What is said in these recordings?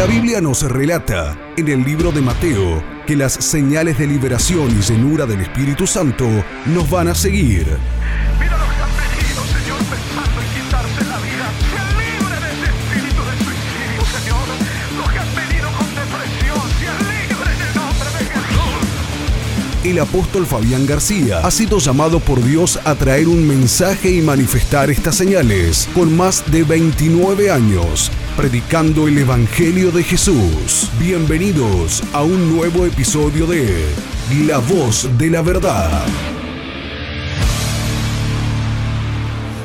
La Biblia nos relata en el libro de Mateo que las señales de liberación y llenura del Espíritu Santo nos van a seguir. Mira los que han venido, Señor, pensando en quitarse la vida. Sean libres de ese espíritu de suicidio, Señor. Los que han venido con depresión, sean libres en el nombre de Jesús. El apóstol Fabián García ha sido llamado por Dios a traer un mensaje y manifestar estas señales con más de 29 años predicando el Evangelio de Jesús. Bienvenidos a un nuevo episodio de La Voz de la Verdad.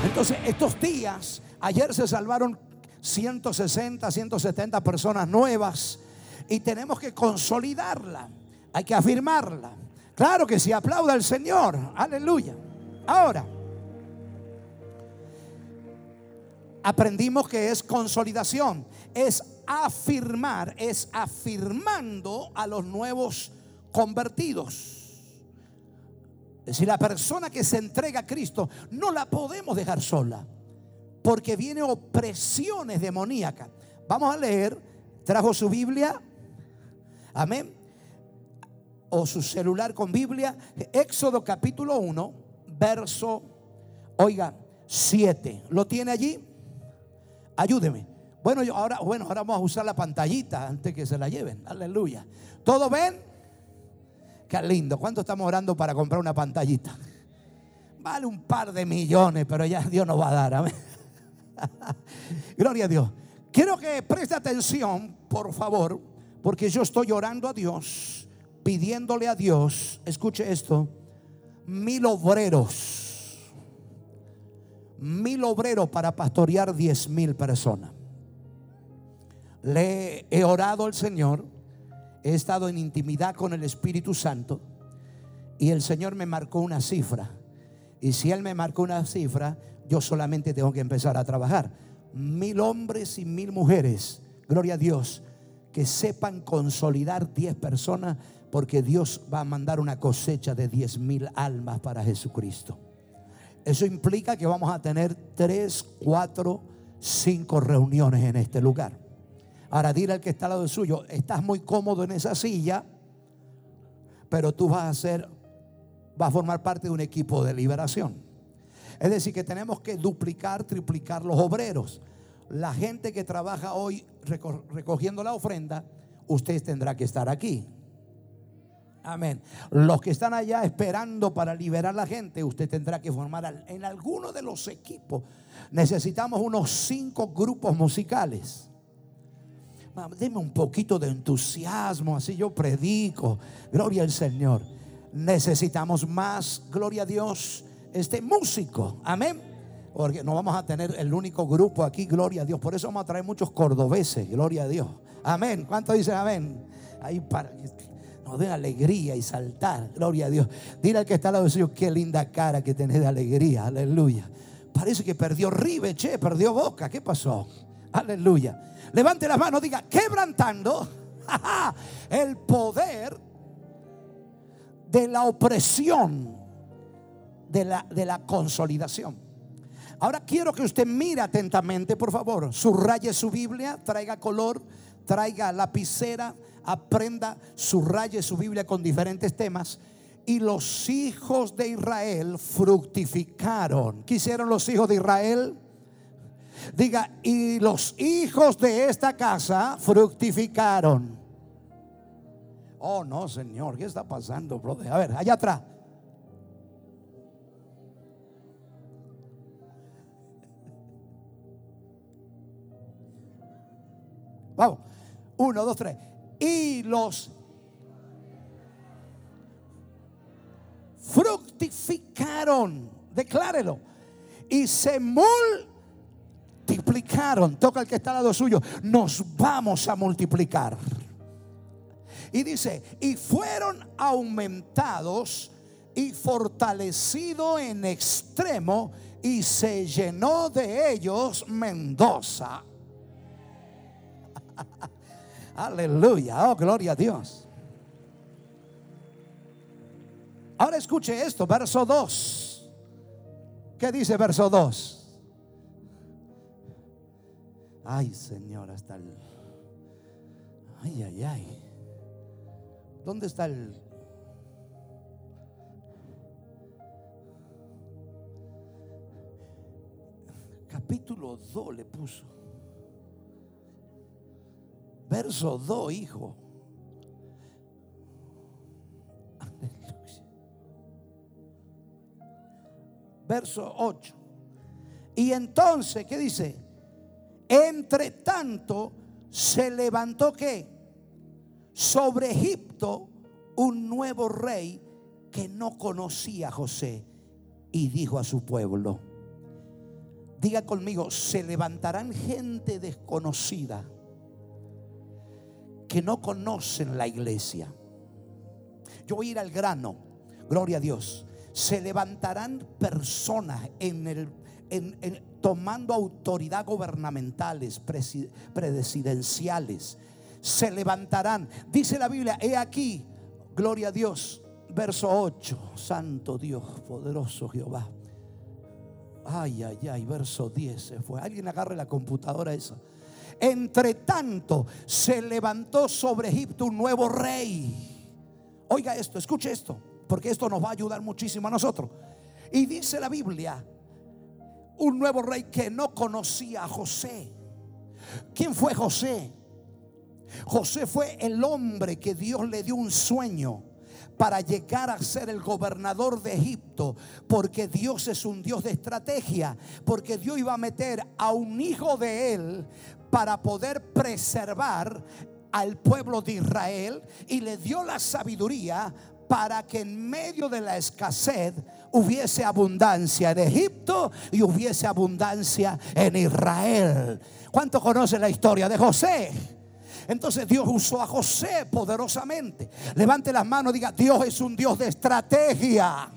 Entonces, estos días, ayer se salvaron 160, 170 personas nuevas y tenemos que consolidarla, hay que afirmarla. Claro que sí, aplauda al Señor, aleluya. Ahora, aprendimos que es consolidación, es afirmar, es afirmando a los nuevos convertidos. Es decir, la persona que se entrega a Cristo no la podemos dejar sola, porque viene opresiones demoníacas. Vamos a leer, trajo su Biblia, amén, o su celular con Biblia, Éxodo capítulo 1, verso, oiga, 7. ¿Lo tiene allí? Ayúdeme. Bueno, yo ahora, bueno, ahora vamos a usar la pantallita antes que se la lleven. Aleluya. ¿Todo ven? Qué lindo. ¿Cuánto estamos orando para comprar una pantallita? Vale un par de millones, pero ya Dios nos va a dar. Gloria a Dios. Quiero que preste atención, por favor, porque yo estoy orando a Dios, pidiéndole a Dios, escuche esto, mil obreros mil obreros para pastorear diez mil personas. Le he orado al Señor, he estado en intimidad con el Espíritu Santo y el Señor me marcó una cifra. Y si Él me marcó una cifra, yo solamente tengo que empezar a trabajar. Mil hombres y mil mujeres, gloria a Dios, que sepan consolidar diez personas porque Dios va a mandar una cosecha de diez mil almas para Jesucristo. Eso implica que vamos a tener tres, cuatro, cinco reuniones en este lugar. Ahora dile al que está al lado suyo, estás muy cómodo en esa silla, pero tú vas a ser, vas a formar parte de un equipo de liberación. Es decir, que tenemos que duplicar, triplicar los obreros. La gente que trabaja hoy recogiendo la ofrenda, usted tendrá que estar aquí. Amén. Los que están allá esperando para liberar la gente, usted tendrá que formar en alguno de los equipos. Necesitamos unos cinco grupos musicales. Deme un poquito de entusiasmo, así yo predico. Gloria al Señor. Necesitamos más, gloria a Dios, este músico. Amén. Porque no vamos a tener el único grupo aquí, gloria a Dios. Por eso vamos a traer muchos cordobeses, gloria a Dios. Amén. ¿Cuánto dicen amén? Ahí para nos dé alegría y saltar. Gloria a Dios. Dile al que está al lado suyo, qué linda cara que tenés de alegría. Aleluya. Parece que perdió ribe, che, perdió boca. ¿Qué pasó? Aleluya. Levante las manos, diga, quebrantando el poder de la opresión, de la, de la consolidación. Ahora quiero que usted mire atentamente, por favor. Subraye su Biblia, traiga color, traiga lapicera aprenda, subraye su Biblia con diferentes temas. Y los hijos de Israel fructificaron. ¿Qué hicieron los hijos de Israel? Diga, y los hijos de esta casa fructificaron. Oh, no, Señor, ¿qué está pasando, brother? A ver, allá atrás. Vamos. Uno, dos, tres y los fructificaron. Declárelo. Y se multiplicaron. Toca el que está al lado suyo. Nos vamos a multiplicar. Y dice, y fueron aumentados y fortalecido en extremo y se llenó de ellos Mendoza. Aleluya. Oh, gloria a Dios. Ahora escuche esto, verso 2. ¿Qué dice verso 2? Ay, Señor, hasta el... Ay, ay, ay. ¿Dónde está el... Capítulo 2 le puso. Verso 2, hijo. Verso 8. Y entonces, ¿qué dice? Entre tanto, se levantó que sobre Egipto un nuevo rey que no conocía a José y dijo a su pueblo, diga conmigo, se levantarán gente desconocida que no conocen la iglesia. Yo voy a ir al grano, gloria a Dios. Se levantarán personas en el, en- tomando autoridad gubernamentales, presi- presidenciales. Se levantarán. Dice la Biblia, he aquí, gloria a Dios, verso 8, Santo Dios, poderoso Jehová. Ay, ay, ay, verso 10 se fue. Alguien agarre la computadora esa. Entre tanto, se levantó sobre Egipto un nuevo rey. Oiga esto, escuche esto, porque esto nos va a ayudar muchísimo a nosotros. Y dice la Biblia, un nuevo rey que no conocía a José. ¿Quién fue José? José fue el hombre que Dios le dio un sueño para llegar a ser el gobernador de Egipto, porque Dios es un Dios de estrategia, porque Dios iba a meter a un hijo de él para poder preservar al pueblo de Israel y le dio la sabiduría para que en medio de la escasez hubiese abundancia en Egipto y hubiese abundancia en Israel. ¿Cuánto conoce la historia de José? Entonces Dios usó a José poderosamente. Levante las manos, diga, Dios es un Dios de estrategia.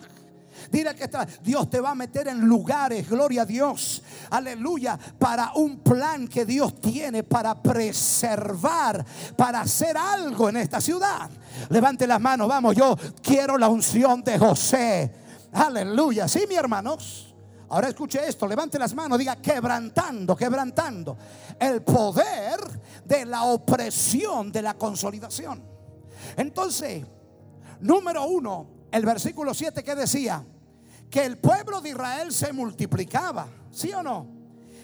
Dile que está, Dios te va a meter en lugares, gloria a Dios, aleluya, para un plan que Dios tiene para preservar, para hacer algo en esta ciudad. Levante las manos, vamos, yo quiero la unción de José. Aleluya, sí, mi hermanos. Ahora escuche esto, levante las manos, diga quebrantando, quebrantando el poder de la opresión de la consolidación. Entonces, número uno, el versículo 7 que decía que el pueblo de Israel se multiplicaba, ¿sí o no?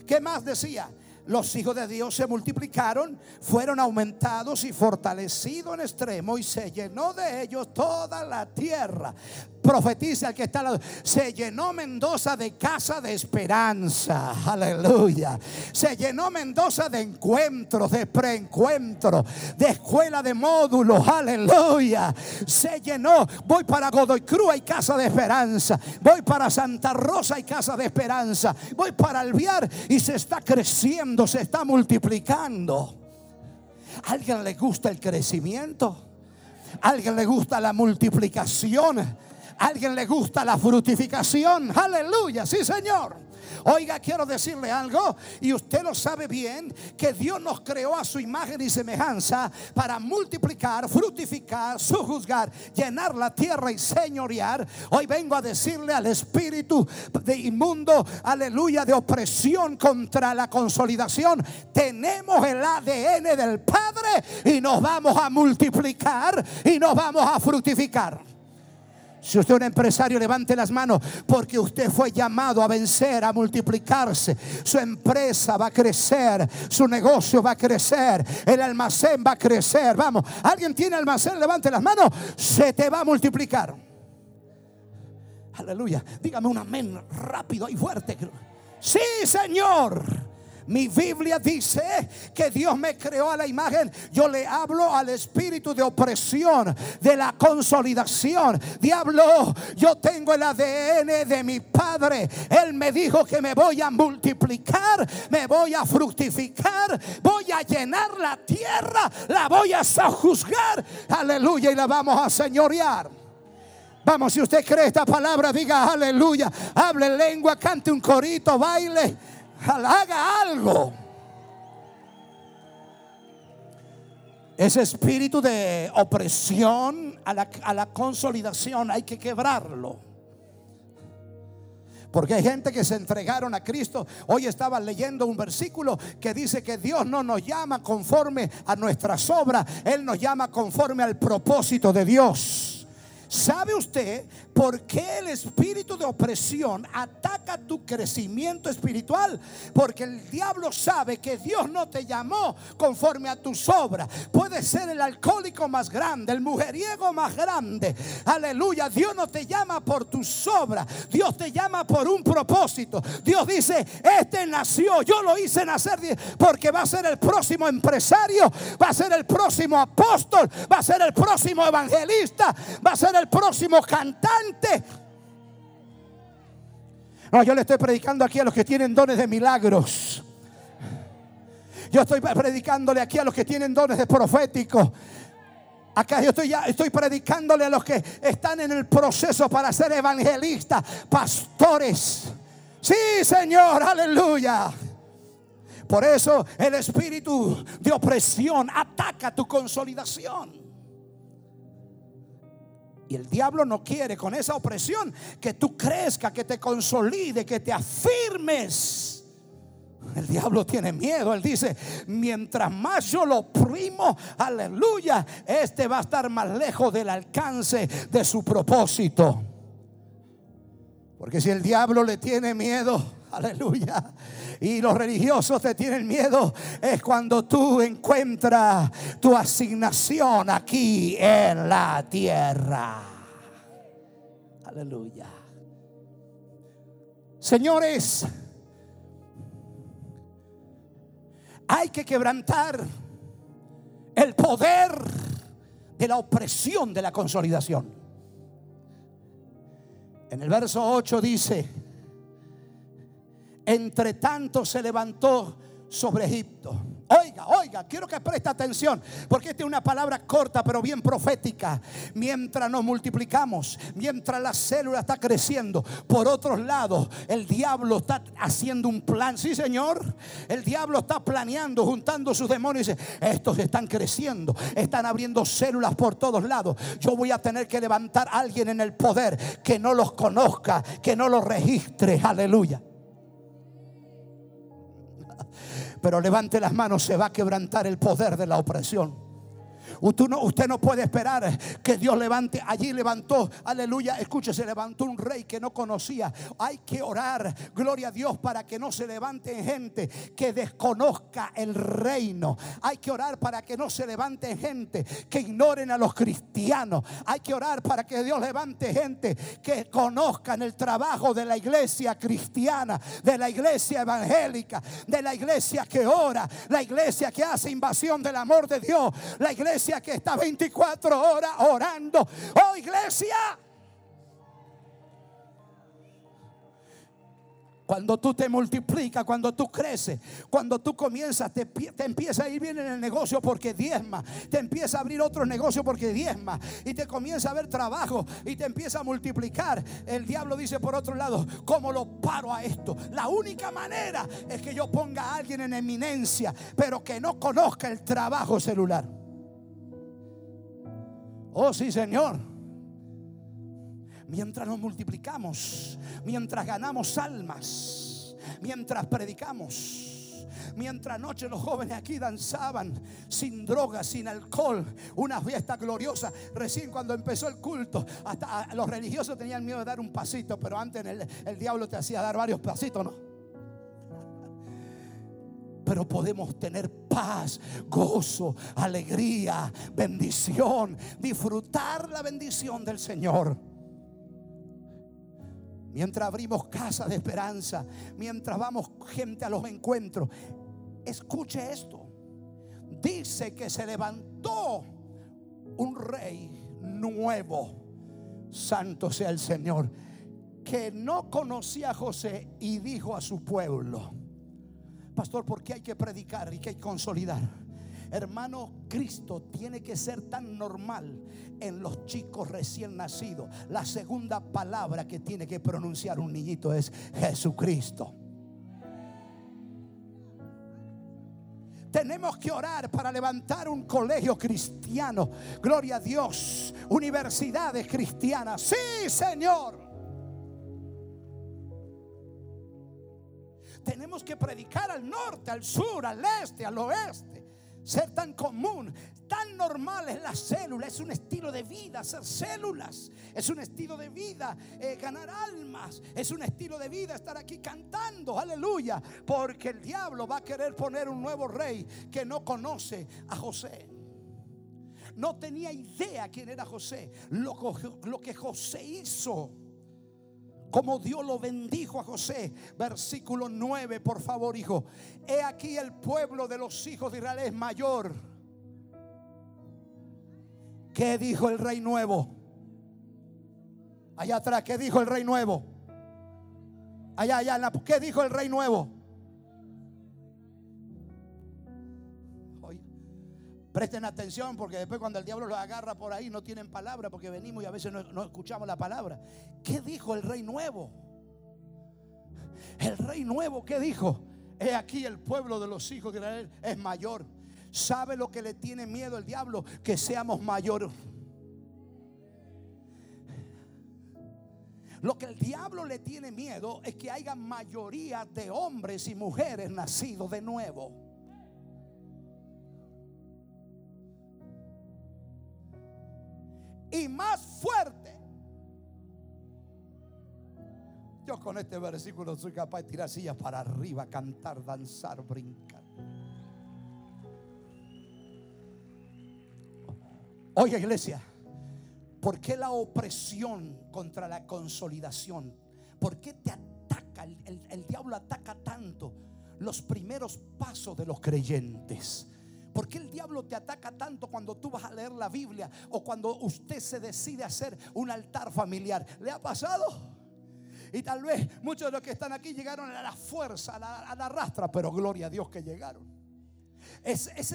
¿Qué más decía? Los hijos de Dios se multiplicaron, fueron aumentados y fortalecidos en extremo y se llenó de ellos toda la tierra. Profetiza el que está al. Se llenó Mendoza de casa de esperanza. Aleluya. Se llenó Mendoza de encuentros, de preencuentros, de escuela de módulos. Aleluya. Se llenó. Voy para Godoy Cruz, hay casa de esperanza. Voy para Santa Rosa, hay casa de esperanza. Voy para Alviar y se está creciendo, se está multiplicando. ¿A alguien le gusta el crecimiento? ¿A alguien le gusta la multiplicación? ¿A alguien le gusta la frutificación? Aleluya, sí Señor. Oiga, quiero decirle algo, y usted lo sabe bien, que Dios nos creó a su imagen y semejanza para multiplicar, fructificar, sujuzgar, llenar la tierra y señorear. Hoy vengo a decirle al espíritu de inmundo, aleluya, de opresión contra la consolidación. Tenemos el ADN del Padre y nos vamos a multiplicar y nos vamos a fructificar. Si usted es un empresario, levante las manos porque usted fue llamado a vencer, a multiplicarse. Su empresa va a crecer, su negocio va a crecer, el almacén va a crecer. Vamos, alguien tiene almacén, levante las manos, se te va a multiplicar. Aleluya, dígame un amén rápido y fuerte. Sí, Señor. Mi Biblia dice que Dios me creó a la imagen. Yo le hablo al espíritu de opresión, de la consolidación. Diablo, yo tengo el ADN de mi padre. Él me dijo que me voy a multiplicar, me voy a fructificar, voy a llenar la tierra, la voy a juzgar. Aleluya, y la vamos a señorear. Vamos, si usted cree esta palabra, diga aleluya. Hable lengua, cante un corito, baile haga algo. Ese espíritu de opresión a la, a la consolidación hay que quebrarlo. Porque hay gente que se entregaron a Cristo. Hoy estaba leyendo un versículo que dice que Dios no nos llama conforme a nuestras obras, Él nos llama conforme al propósito de Dios. ¿Sabe usted por qué el espíritu de opresión ataca tu crecimiento espiritual? Porque el diablo sabe que Dios no te llamó conforme a tus obras. Puede ser el alcohólico más grande, el mujeriego más grande. Aleluya. Dios no te llama por tus obras. Dios te llama por un propósito. Dios dice, este nació, yo lo hice nacer porque va a ser el próximo empresario, va a ser el próximo apóstol, va a ser el próximo evangelista, va a ser el próximo cantante. No, yo le estoy predicando aquí a los que tienen dones de milagros. Yo estoy predicándole aquí a los que tienen dones de profético. Acá yo estoy ya estoy predicándole a los que están en el proceso para ser evangelistas, pastores. Sí, Señor, aleluya. Por eso el espíritu de opresión ataca tu consolidación. Y el diablo no quiere con esa opresión que tú crezca, que te consolide, que te afirmes. El diablo tiene miedo. Él dice, mientras más yo lo oprimo, aleluya, este va a estar más lejos del alcance de su propósito. Porque si el diablo le tiene miedo, aleluya, y los religiosos te tienen miedo, es cuando tú encuentras tu asignación aquí en la tierra. Aleluya. Señores, hay que quebrantar el poder de la opresión de la consolidación. En el verso 8 dice, entre tanto se levantó sobre Egipto. Oiga, oiga, quiero que preste atención, porque esta es una palabra corta pero bien profética. Mientras nos multiplicamos, mientras la célula está creciendo, por otros lados, el diablo está haciendo un plan. Sí, Señor, el diablo está planeando, juntando sus demonios y dice, estos están creciendo, están abriendo células por todos lados. Yo voy a tener que levantar a alguien en el poder que no los conozca, que no los registre. Aleluya. Pero levante las manos, se va a quebrantar el poder de la opresión. Usted no, puede esperar que Dios levante. Allí levantó, aleluya, escuche, se levantó un rey que no conocía. Hay que orar, gloria a Dios, para que no se levante gente que desconozca el reino. Hay que orar para que no se levante gente que ignoren a los cristianos. Hay que orar para que Dios levante gente que conozcan el trabajo de la iglesia cristiana, de la iglesia evangélica, de la iglesia que ora, la iglesia que hace invasión del amor de Dios, la iglesia que está 24 horas orando. Oh iglesia. Cuando tú te multiplicas, cuando tú creces, cuando tú comienzas, te, te, empieza a ir bien en el negocio porque diezma, te empieza a abrir otro negocio porque diezma, y te comienza a ver trabajo y te empieza a multiplicar. El diablo dice por otro lado, ¿cómo lo paro a esto? La única manera es que yo ponga a alguien en eminencia, pero que no conozca el trabajo celular. Oh, sí, Señor. Mientras nos multiplicamos, mientras ganamos almas, mientras predicamos. Mientras anoche los jóvenes aquí danzaban sin drogas, sin alcohol, una fiesta gloriosa. Recién cuando empezó el culto, hasta los religiosos tenían miedo de dar un pasito, pero antes el, el diablo te hacía dar varios pasitos, ¿no? Pero podemos tener paz, gozo, alegría, bendición, disfrutar la bendición del Señor. Mientras abrimos casa de esperanza, mientras vamos gente a los encuentros, escuche esto. Dice que se levantó un rey nuevo, santo sea el Señor, que no conocía a José y dijo a su pueblo, Pastor, ¿por qué hay que predicar y que hay que consolidar? Hermano, Cristo tiene que ser tan normal en los chicos recién nacidos. La segunda palabra que tiene que pronunciar un niñito es Jesucristo. Tenemos que orar para levantar un colegio cristiano. Gloria a Dios. Universidades cristianas. Sí, Señor. Que predicar al norte, al sur, al este, al oeste. Ser tan común, tan normal es la célula, es un estilo de vida, ser células, es un estilo de vida, eh, ganar almas, es un estilo de vida estar aquí cantando, aleluya, porque el diablo va a querer poner un nuevo rey que no conoce a José. No tenía idea quién era José, lo que José hizo como Dios lo bendijo a José. Versículo 9, por favor, hijo. He aquí el pueblo de los hijos de Israel es mayor. ¿Qué dijo el rey nuevo? Allá atrás, ¿qué dijo el rey nuevo? Allá, allá, ¿qué dijo el rey nuevo? Presten atención porque después cuando el diablo los agarra por ahí no tienen palabra porque venimos y a veces no, no escuchamos la palabra. ¿Qué dijo el rey nuevo? El rey nuevo, ¿qué dijo? He aquí el pueblo de los hijos de Israel es mayor. ¿Sabe lo que le tiene miedo el diablo? Que seamos mayores. Lo que el diablo le tiene miedo es que haya mayoría de hombres y mujeres nacidos de nuevo. Y más fuerte. Yo con este versículo soy capaz de tirar sillas para arriba, cantar, danzar, brincar. Oye iglesia, ¿por qué la opresión contra la consolidación? ¿Por qué te ataca, el, el- el diablo ataca tanto los primeros pasos de los creyentes? ¿Por qué el diablo te ataca tanto cuando tú vas a leer la Biblia o cuando usted se decide hacer un altar familiar? ¿Le ha pasado? Y tal vez muchos de los que están aquí llegaron a la fuerza, a la, rastra, pero gloria a Dios que llegaron.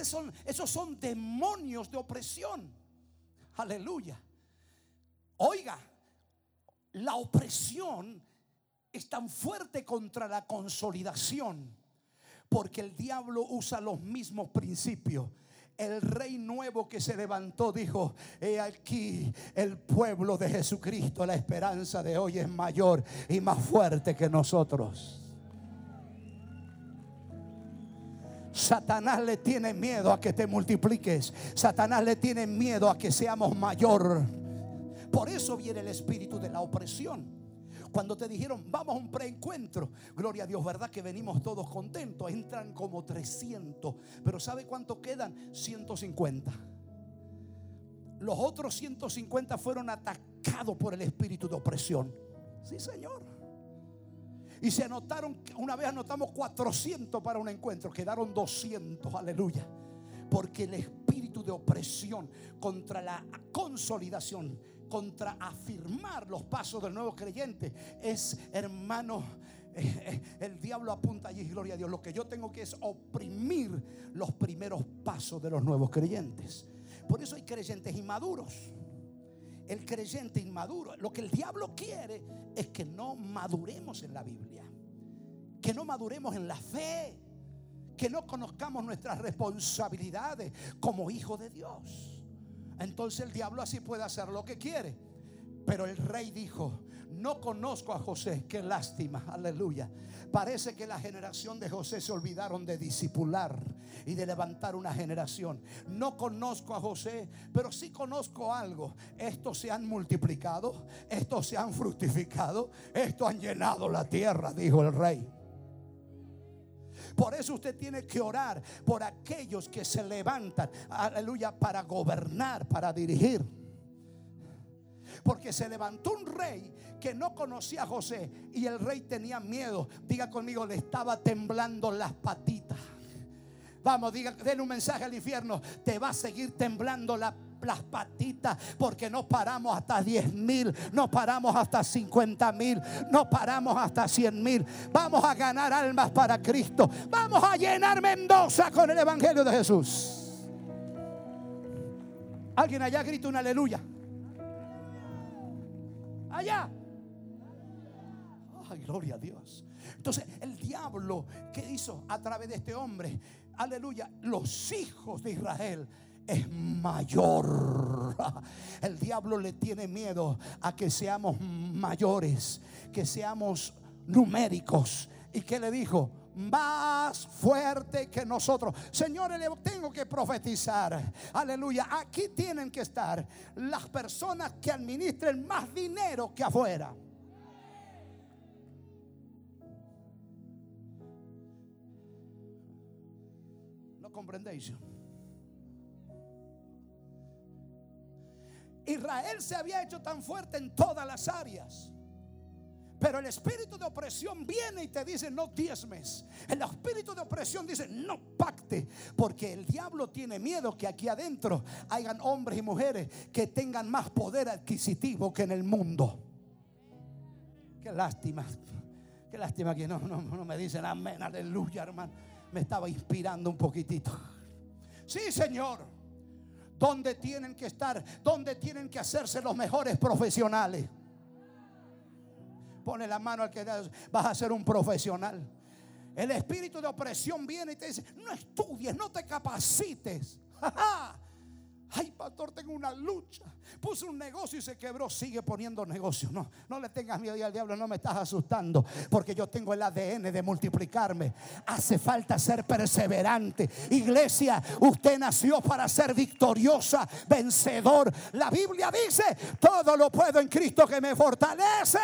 Son, esos son demonios de opresión. Aleluya. Oiga, la opresión es tan fuerte contra la consolidación porque el diablo usa los mismos principios. El rey nuevo que se levantó dijo, he aquí el pueblo de Jesucristo, la esperanza de hoy es mayor y más fuerte que nosotros. Satanás le tiene miedo a que te multipliques. Satanás le tiene miedo a que seamos mayor. Por eso viene el espíritu de la opresión. Cuando te dijeron, vamos a un preencuentro, gloria a Dios, ¿verdad? Que venimos todos contentos. Entran como 300, pero ¿sabe cuánto quedan? 150. Los otros 150 fueron atacados por el espíritu de opresión. Sí, Señor. Y se anotaron, una vez anotamos 400 para un encuentro, quedaron 200, aleluya. Porque el espíritu de opresión contra la consolidación, contra afirmar los pasos del nuevo creyente, es, hermano, eh, eh, el diablo apunta allí, gloria a Dios. Lo que yo tengo que es oprimir los primeros pasos de los nuevos creyentes. Por eso hay creyentes inmaduros. El creyente inmaduro, lo que el diablo quiere es que no maduremos en la Biblia, que no maduremos en la fe, que no conozcamos nuestras responsabilidades como hijo de Dios. Entonces el diablo así puede hacer lo que quiere. Pero el rey dijo, no conozco a José, qué lástima, aleluya. Parece que la generación de José se olvidaron de disipular y de levantar una generación. No conozco a José, pero sí conozco algo. Estos se han multiplicado, estos se han fructificado, estos han llenado la tierra, dijo el rey. Por eso usted tiene que orar por aquellos que se levantan, aleluya, para gobernar, para dirigir. Porque se levantó un rey que no conocía a José y el rey tenía miedo. Diga conmigo, le estaba temblando las patitas. Vamos, diga, denle un mensaje al infierno. Te va a seguir temblando la- las patitas porque no paramos hasta 10 mil, no paramos hasta 50 mil, no paramos hasta 100 mil. Vamos a ganar almas para Cristo. Vamos a llenar Mendoza con el Evangelio de Jesús. Alguien allá grita un aleluya. Allá. Ay, gloria a Dios. Entonces, el diablo, ¿qué hizo a través de este hombre? Aleluya. Los hijos de Israel es mayor. El diablo le tiene miedo a que seamos mayores, que seamos numéricos. ¿Y qué le dijo? más fuerte que nosotros. Señores, le tengo que profetizar. Aleluya. Aquí tienen que estar las personas que administren más dinero que afuera. ¿No comprendéis? Israel se había hecho tan fuerte en todas las áreas. Pero el espíritu de opresión viene y te dice no diezmes. El espíritu de opresión dice no pacte. Porque el diablo tiene miedo que aquí adentro hayan hombres y mujeres que tengan más poder adquisitivo que en el mundo. Qué lástima. Qué lástima que no, no, no me dicen amén, aleluya, hermano. Me estaba inspirando un poquitito. Sí, Señor. ¿Dónde tienen que estar? ¿Dónde tienen que hacerse los mejores profesionales? Pone la mano al que vas a ser un profesional. El espíritu de opresión viene y te dice, no estudies, no te capacites. Ay, pastor, tengo una lucha. Puse un negocio y se quebró. Sigue poniendo negocio. No, no le tengas miedo al diablo no me estás asustando. Porque yo tengo el ADN de multiplicarme. Hace falta ser perseverante. Iglesia, usted nació para ser victoriosa, vencedor. La Biblia dice, todo lo puedo en Cristo que me fortalece.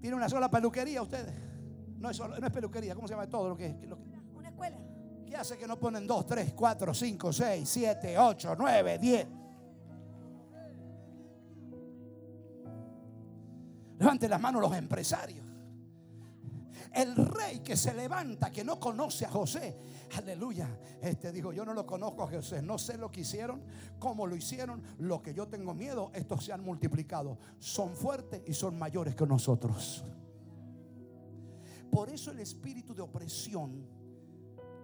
Tiene una sola peluquería ustedes. No es, solo- no es peluquería, ¿cómo se llama todo lo que, lo que- Una escuela. ¿Qué hace que no ponen 2, 3, 4, 5, 6, 7, 8, 9, 10? Levanten las manos los empresarios. El rey que se levanta, que no conoce a José. Aleluya. Este dijo, yo no lo conozco a José. No sé lo que hicieron, cómo lo hicieron. Lo que yo tengo miedo, estos se han multiplicado. Son fuertes y son mayores que nosotros. Por eso el espíritu de opresión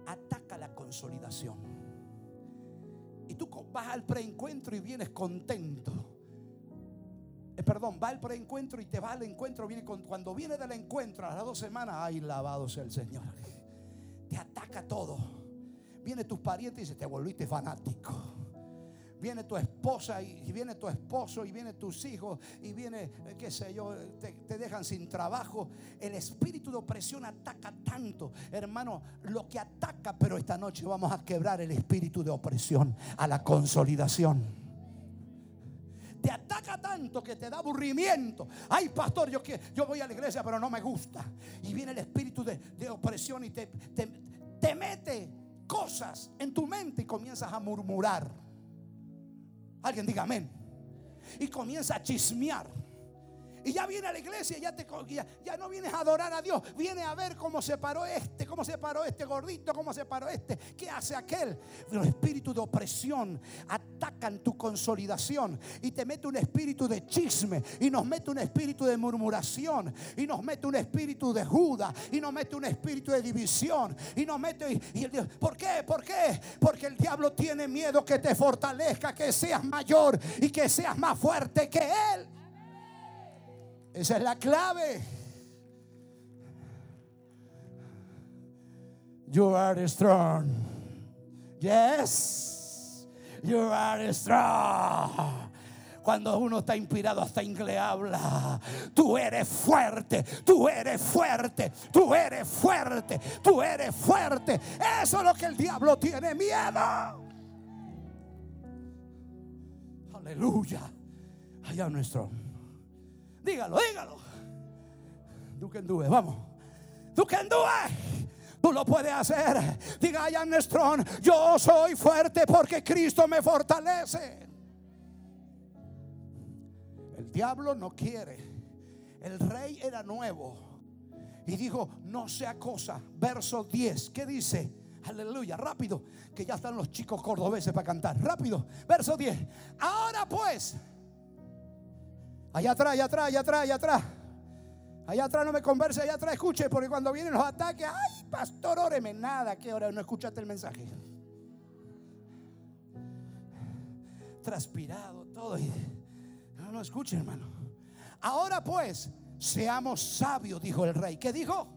ataca la consolidación. Y tú vas al preencuentro y vienes contento. Eh, perdón, va al preencuentro y te va al encuentro. Viene cuando viene del encuentro a las dos semanas, ay, lavado sea el Señor. Te ataca todo. Viene tus parientes y dice, te volviste fanático. Viene tu esposa y, y viene tu y viene tus hijos y viene, eh, qué sé yo, te, dejan sin trabajo. El espíritu de opresión ataca tanto, hermano, lo que ataca, pero esta noche vamos a quebrar el espíritu de opresión a la consolidación te ataca tanto que te da aburrimiento. Ay, pastor, yo, yo voy a la iglesia, pero no me gusta. Y viene el espíritu de, de opresión y te, te, te mete cosas en tu mente y comienzas a murmurar. Alguien diga amén. Y comienza a chismear. Y ya viene a la iglesia, ya, te, ya, ya no vienes a adorar a Dios, viene a ver cómo se paró este, cómo se paró este gordito, cómo se paró este, qué hace aquel. Los espíritus de opresión atacan tu consolidación y te mete un espíritu de chisme y nos mete un espíritu de murmuración y nos mete un espíritu de Judas y nos mete un espíritu de división y nos mete y, y el ¿por qué? ¿Por qué? Porque el diablo tiene miedo que te fortalezca, que seas mayor y que seas más fuerte que él. Esa es la clave. You are strong. Yes. You are strong. Cuando uno está inspirado, hasta inglés habla. Tú eres fuerte, tú eres fuerte, tú eres fuerte, tú eres fuerte. Eso es lo que el diablo tiene miedo. Aleluya. Allá nuestro. Dígalo, dígalo. Tú it, vamos. Tú do it. Tú lo puedes hacer. Diga, I am strong. Yo soy fuerte porque Cristo me fortalece. El diablo no quiere. El rey era nuevo. Y dijo, no sea cosa. Verso 10. ¿Qué dice? Aleluya, rápido. Que ya están los chicos cordobeses para cantar. Rápido. Verso 10. Ahora pues. Allá atrás, allá atrás, allá atrás, allá atrás. Allá atrás no me converse, allá atrás escuche, porque cuando vienen los ataques, ay, pastor, óreme, nada, que ahora no escuchaste el mensaje. Transpirado, todo. Y, no, no escuche, hermano. Ahora pues, seamos sabios, dijo el rey. ¿Qué dijo?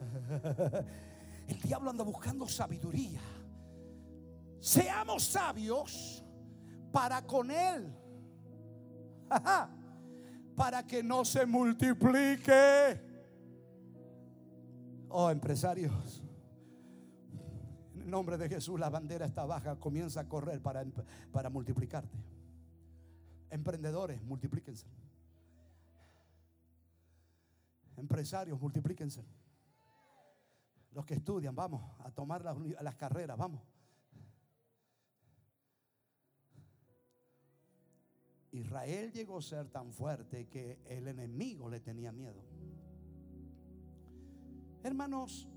El diablo anda buscando sabiduría. Seamos sabios para con él. Para que no se multiplique. Oh, empresarios. En el nombre de Jesús, la bandera está baja. Comienza a correr para, para multiplicarte. Emprendedores, multiplíquense. Empresarios, multiplíquense. Los que estudian, vamos a tomar las, las carreras, vamos. Israel llegó a ser tan fuerte que el enemigo le tenía miedo. Hermanos,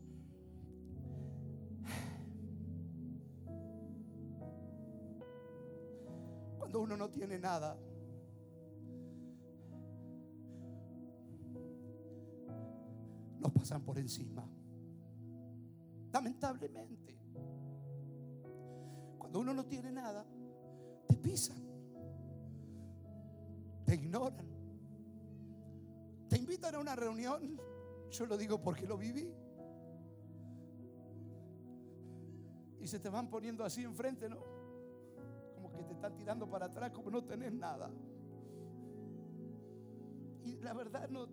cuando uno no tiene nada, nos pasan por encima. Lamentablemente. Cuando uno no tiene nada, te pisan, te ignoran, te invitan a una reunión. Yo lo digo porque lo viví. Y se te van poniendo así enfrente, ¿no? Como que te están tirando para atrás, como no tenés nada. Y la verdad no,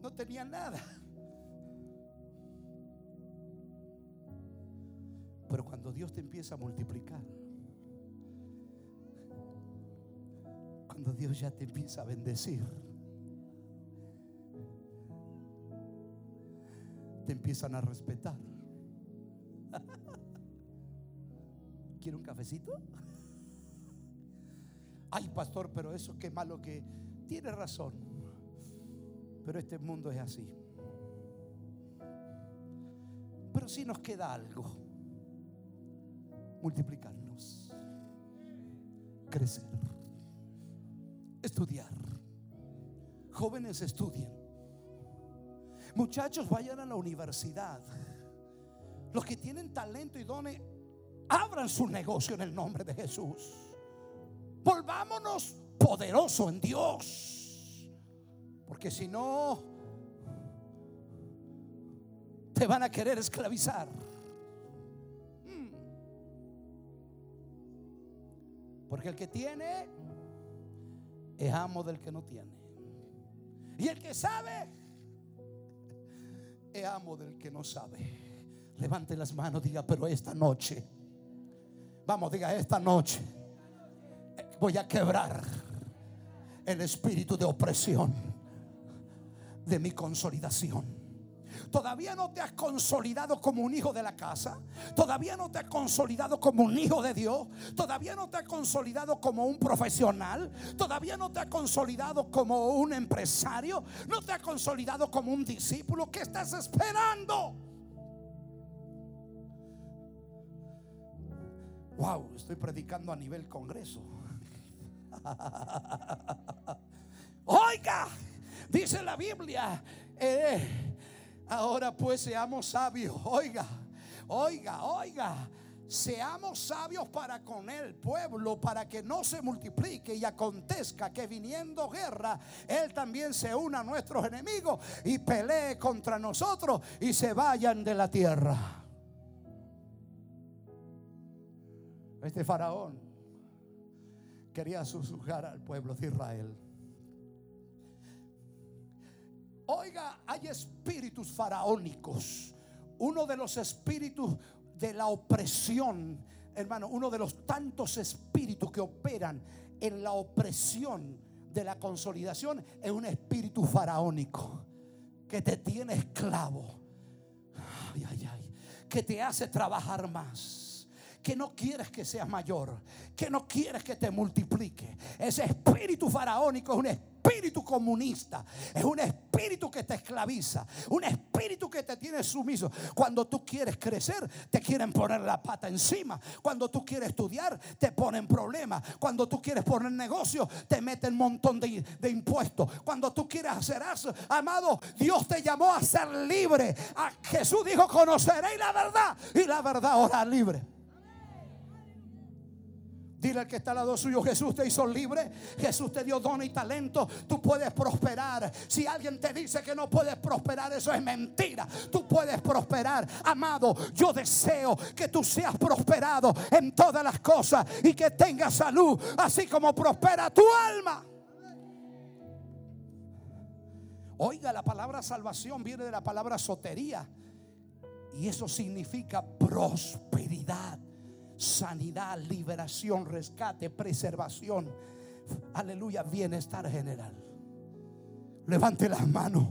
no tenía nada. Pero cuando Dios te empieza a multiplicar, cuando Dios ya te empieza a bendecir, te empiezan a respetar. ¿Quiere un cafecito? Ay, pastor, pero eso qué malo que tiene razón. Pero este mundo es así. Pero si nos queda algo, multiplicarnos, crecer, estudiar. Jóvenes estudien. Muchachos vayan a la universidad. Los que tienen talento y dones, abran su negocio en el nombre de Jesús. Volvámonos poderoso en Dios. Porque si no, te van a querer esclavizar. Mm. Porque el que tiene es amo del que no tiene. Y el que sabe es amo del que no sabe. Levante las manos, diga, pero esta noche, vamos, diga, esta noche voy a quebrar el espíritu de opresión de mi consolidación. Todavía no te has consolidado como un hijo de la casa. Todavía no te has consolidado como un hijo de Dios. Todavía no te has consolidado como un profesional. Todavía no te has consolidado como un empresario. No te has consolidado como un discípulo. ¿Qué estás esperando? Wow, estoy predicando a nivel congreso. Oiga, dice la Biblia. eh, ahora pues seamos sabios. Oiga, oiga, oiga. Seamos sabios para con el pueblo, para que no se multiplique y acontezca que viniendo guerra, Él también se una a nuestros enemigos y pelee contra nosotros y se vayan de la tierra. Este faraón quería susurrar al pueblo de Israel. Oiga, hay espíritus faraónicos. Uno de los espíritus de la opresión, hermano, uno de los tantos espíritus que operan en la opresión de la consolidación es un espíritu faraónico que te tiene esclavo. Ay, ay, ay, que te hace trabajar más que no quieres que seas mayor, que no quieres que te multiplique. Ese espíritu faraónico es un espíritu comunista, es un espíritu que te esclaviza, un espíritu que te tiene sumiso. Cuando tú quieres crecer, te quieren poner la pata encima. Cuando tú quieres estudiar, te ponen problemas. Cuando tú quieres poner negocio, te meten un montón de, de impuestos. Cuando tú quieres hacer eso, amado, Dios te llamó a ser libre. A Jesús dijo, conoceréis la verdad y la verdad os libre. Dile al que está al lado suyo, Jesús te hizo libre, Jesús te dio don y talento, tú puedes prosperar. Si alguien te dice que no puedes prosperar, eso es mentira. Tú puedes prosperar. Amado, yo deseo que tú seas prosperado en todas las cosas y que tengas salud, así como prospera tu alma. Oiga, la palabra salvación viene de la palabra sotería. Y eso significa prosperidad, sanidad, liberación, rescate, preservación. Aleluya, bienestar general. Levante las manos.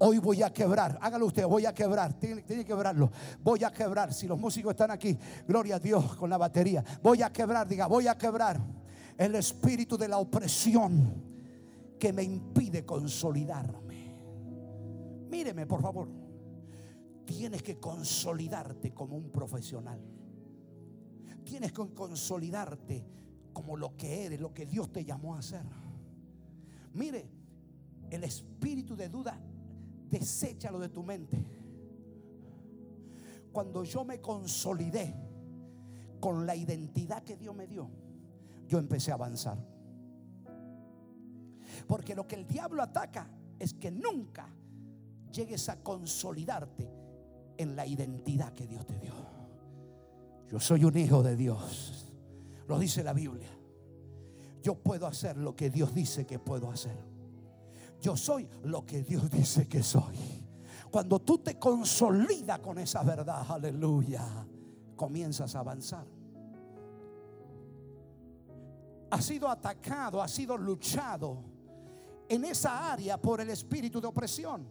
Hoy voy a quebrar, hágalo usted, voy a quebrar, tiene, que quebrarlo. Voy a quebrar, si los músicos están aquí, gloria a Dios con la batería. Voy a quebrar, diga, voy a quebrar el espíritu de la opresión que me impide consolidarme. Míreme, por favor. Tienes que consolidarte como un profesional. Tienes que consolidarte como lo que eres, lo que Dios te llamó a hacer. Mire, el espíritu de duda, deséchalo de tu mente. Cuando yo me consolidé con la identidad que Dios me dio, yo empecé a avanzar. Porque lo que el diablo ataca es que nunca llegues a consolidarte en la identidad que Dios te dio. Yo soy un hijo de Dios. Lo dice la Biblia. Yo puedo hacer lo que Dios dice que puedo hacer. Yo soy lo que Dios dice que soy. Cuando tú te consolidas con esa verdad, aleluya, comienzas a avanzar. Ha sido atacado, ha sido luchado en esa área por el espíritu de opresión.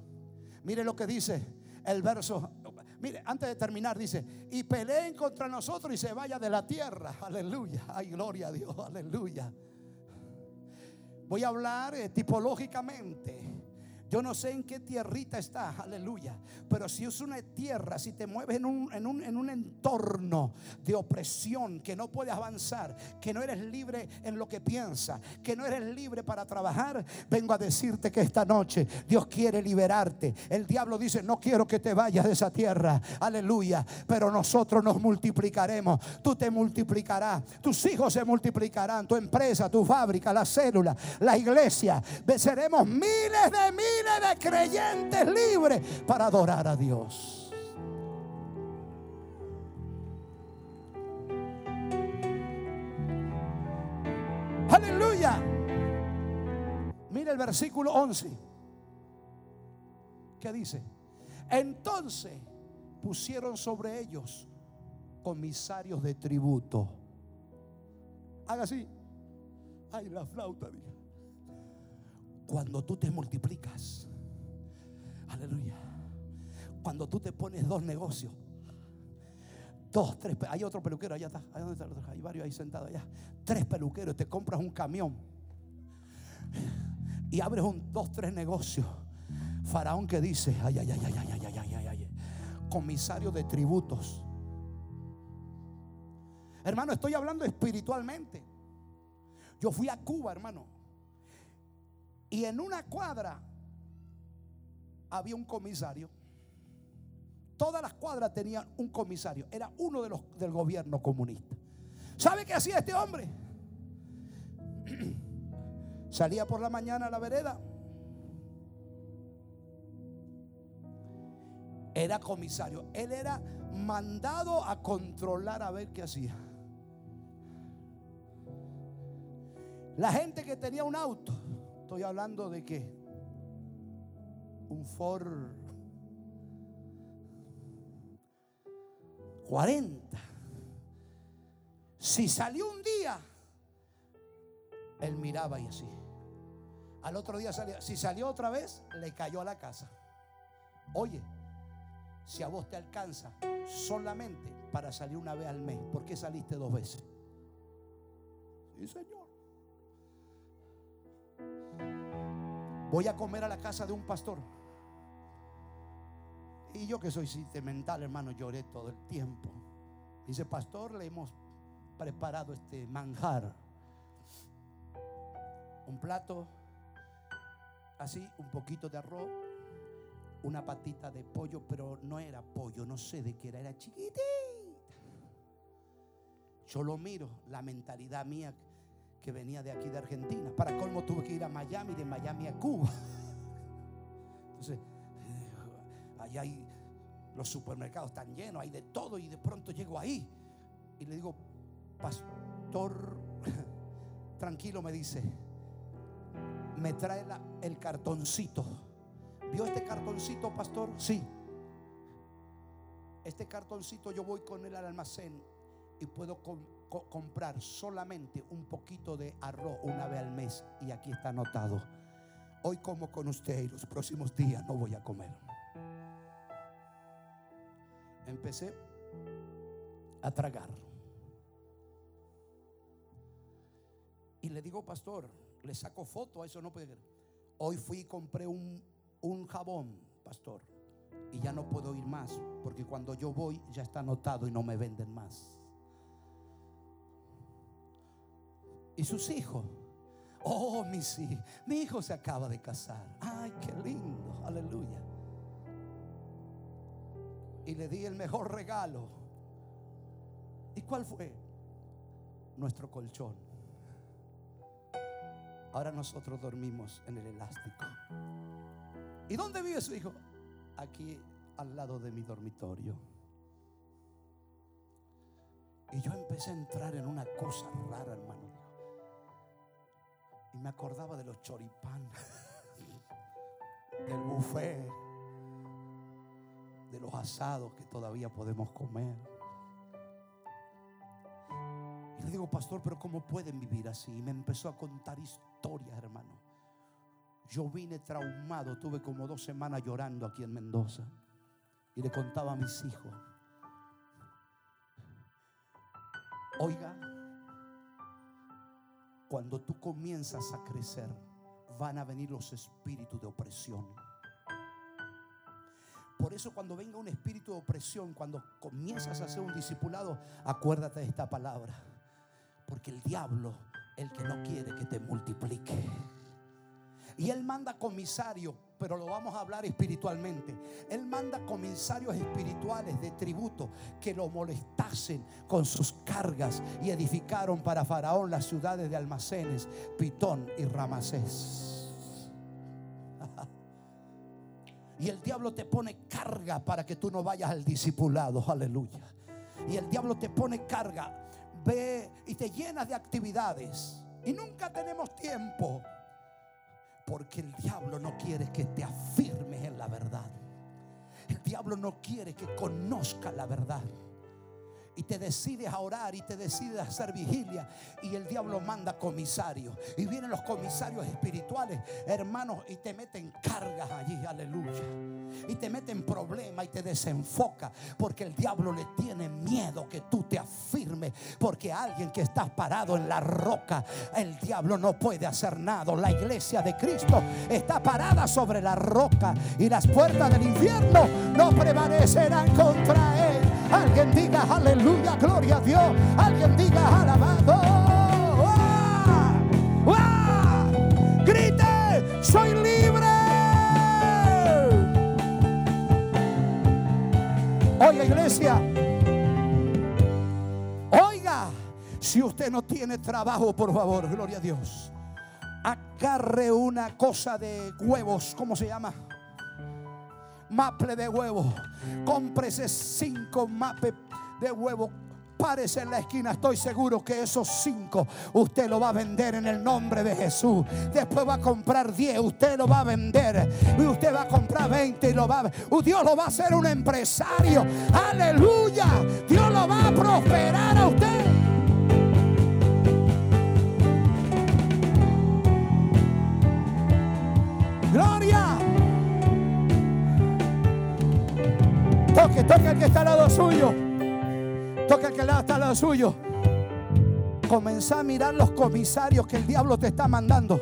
Mire lo que dice el verso. Mire, antes de terminar dice, y peleen contra nosotros y se vaya de la tierra. Aleluya. Ay, gloria a Dios. Aleluya. Voy a hablar eh, tipológicamente. Yo no sé en qué tierrita está, aleluya. Pero si es una tierra, si te mueves en un, en, un, en un entorno de opresión, que no puedes avanzar, que no eres libre en lo que piensas, que no eres libre para trabajar, vengo a decirte que esta noche Dios quiere liberarte. El diablo dice, no quiero que te vayas de esa tierra, aleluya. Pero nosotros nos multiplicaremos. Tú te multiplicarás, tus hijos se multiplicarán, tu empresa, tu fábrica, la célula, la iglesia. Seremos miles de miles de creyentes libres para adorar a Dios. Aleluya. Mira el versículo 11. ¿Qué dice? Entonces pusieron sobre ellos comisarios de tributo. Haga así. Ay, la flauta, dije. Cuando tú te multiplicas, aleluya. Cuando tú te pones dos negocios, dos, tres, hay otro peluquero allá está, hay varios ahí sentados allá. Tres peluqueros, te compras un camión y abres un dos, tres negocios. Faraón que dice, ay, ay, ay, ay, ay, ay, ay, ay, ay, comisario de tributos. Hermano, estoy hablando espiritualmente. Yo fui a Cuba, hermano. Y en una cuadra había un comisario. Todas las cuadras tenían un comisario. Era uno de los del gobierno comunista. ¿Sabe qué hacía este hombre? Salía por la mañana a la vereda. Era comisario. Él era mandado a controlar a ver qué hacía. La gente que tenía un auto Estoy hablando de que un Ford 40. Si salió un día, él miraba y así. Al otro día salía. Si salió otra vez, le cayó a la casa. Oye, si a vos te alcanza solamente para salir una vez al mes, ¿por qué saliste dos veces? Sí, Señor. Voy a comer a la casa de un pastor. Y yo que soy sentimental, hermano, lloré todo el tiempo. Dice, pastor, le hemos preparado este manjar. Un plato así, un poquito de arroz, una patita de pollo, pero no era pollo, no sé de qué era, era chiquitita. Yo lo miro, la mentalidad mía que venía de aquí de Argentina. Para colmo tuve que ir a Miami, de Miami a Cuba. Entonces, eh, allá hay los supermercados están llenos, hay de todo y de pronto llego ahí y le digo, pastor, tranquilo me dice, me trae el cartoncito ¿Vio este cartoncito, pastor? Sí. Este cartoncito yo voy con él al almacén y puedo co- comprar solamente un poquito de arroz una vez al mes. Y aquí está anotado. Hoy como con usted y los próximos días no voy a comer. Empecé a tragar. Y le digo, pastor, le saco foto a eso, no puede. Hoy fui y compré un, un jabón, pastor. Y ya no puedo ir más, porque cuando yo voy ya está anotado y no me venden más. Y sus hijos. Oh, mis hijos. Mi hijo se acaba de casar. Ay, qué lindo. Aleluya. Y le di el mejor regalo. ¿Y cuál fue? Nuestro colchón. Ahora nosotros dormimos en el elástico. ¿Y dónde vive su hijo? Aquí al lado de mi dormitorio. Y yo empecé a entrar en una cosa rara, hermano. Me acordaba de los choripán, del buffet, de los asados que todavía podemos comer. Y le digo, pastor, pero ¿cómo pueden vivir así? Y me empezó a contar historias, hermano. Yo vine traumado, tuve como dos semanas llorando aquí en Mendoza. Y le contaba a mis hijos. Oiga, cuando tú comienzas a crecer, van a venir los espíritus de opresión. Por eso cuando venga un espíritu de opresión, cuando comienzas a ser un discipulado, acuérdate de esta palabra. Porque el diablo, el que no quiere que te multiplique. Y él manda comisarios, pero lo vamos a hablar espiritualmente. Él manda comisarios espirituales de tributo que lo molestasen con sus cargas y edificaron para Faraón las ciudades de almacenes, Pitón y Ramasés. Y el diablo te pone carga para que tú no vayas al discipulado, aleluya. Y el diablo te pone carga, ve y te llenas de actividades. Y nunca tenemos tiempo. Porque el diablo no quiere que te afirmes en la verdad. El diablo no quiere que conozca la verdad. Y te decides a orar y te decides a hacer vigilia. Y el diablo manda comisarios. Y vienen los comisarios espirituales, hermanos, y te meten cargas allí, aleluya. Y te meten problemas y te desenfoca. Porque el diablo le tiene miedo que tú te afirmes. Porque alguien que está parado en la roca, el diablo no puede hacer nada. La iglesia de Cristo está parada sobre la roca. Y las puertas del infierno no prevalecerán contra él. Alguien diga aleluya, gloria a Dios. Alguien diga alabado. ¡Ah! ¡Ah! Grite, soy libre. Oiga, iglesia. Oiga, si usted no tiene trabajo, por favor, gloria a Dios. Agarre una cosa de huevos, ¿cómo se llama? Maple de huevo. Cómprese cinco mapes de huevo. Párese en la esquina, estoy seguro que esos cinco usted lo va a vender en el nombre de Jesús. Después va a comprar 10, usted lo va a vender. Y usted va a comprar 20 y lo va a uh, Dios lo va a hacer un empresario. Aleluya. Dios lo va a prosperar a usted. Gloria. Toque, toque al que está al lado suyo. Toque al que está al lado suyo. Comenzá a mirar los comisarios que el diablo te está mandando.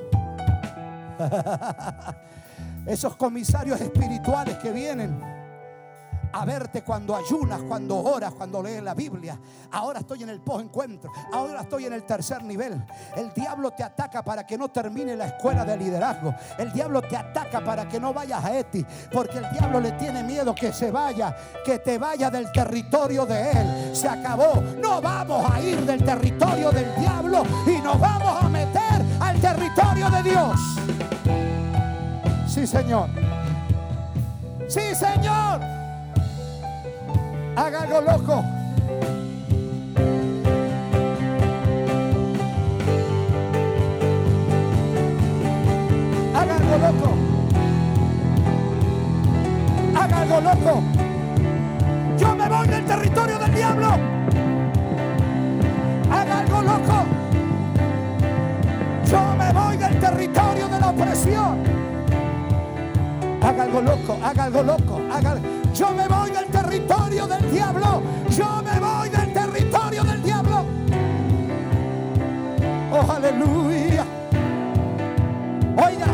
Esos comisarios espirituales que vienen a verte cuando ayunas, cuando oras, cuando lees la Biblia. Ahora estoy en el post-encuentro. Ahora estoy en el tercer nivel. El diablo te ataca para que no termine la escuela de liderazgo. El diablo te ataca para que no vayas a Eti. Porque el diablo le tiene miedo que se vaya, que te vaya del territorio de él. Se acabó. No vamos a ir del territorio del diablo y nos vamos a meter al territorio de Dios. Sí, Señor. Sí, Señor. Haga loco. Haga algo loco. loco. Yo me voy del territorio del diablo. Haga algo loco. Yo me voy del territorio de la opresión. Haga algo loco, haga algo loco, haga Yo me voy del territorio del diablo. Yo me voy del territorio del diablo. Oh, aleluya. Oiga.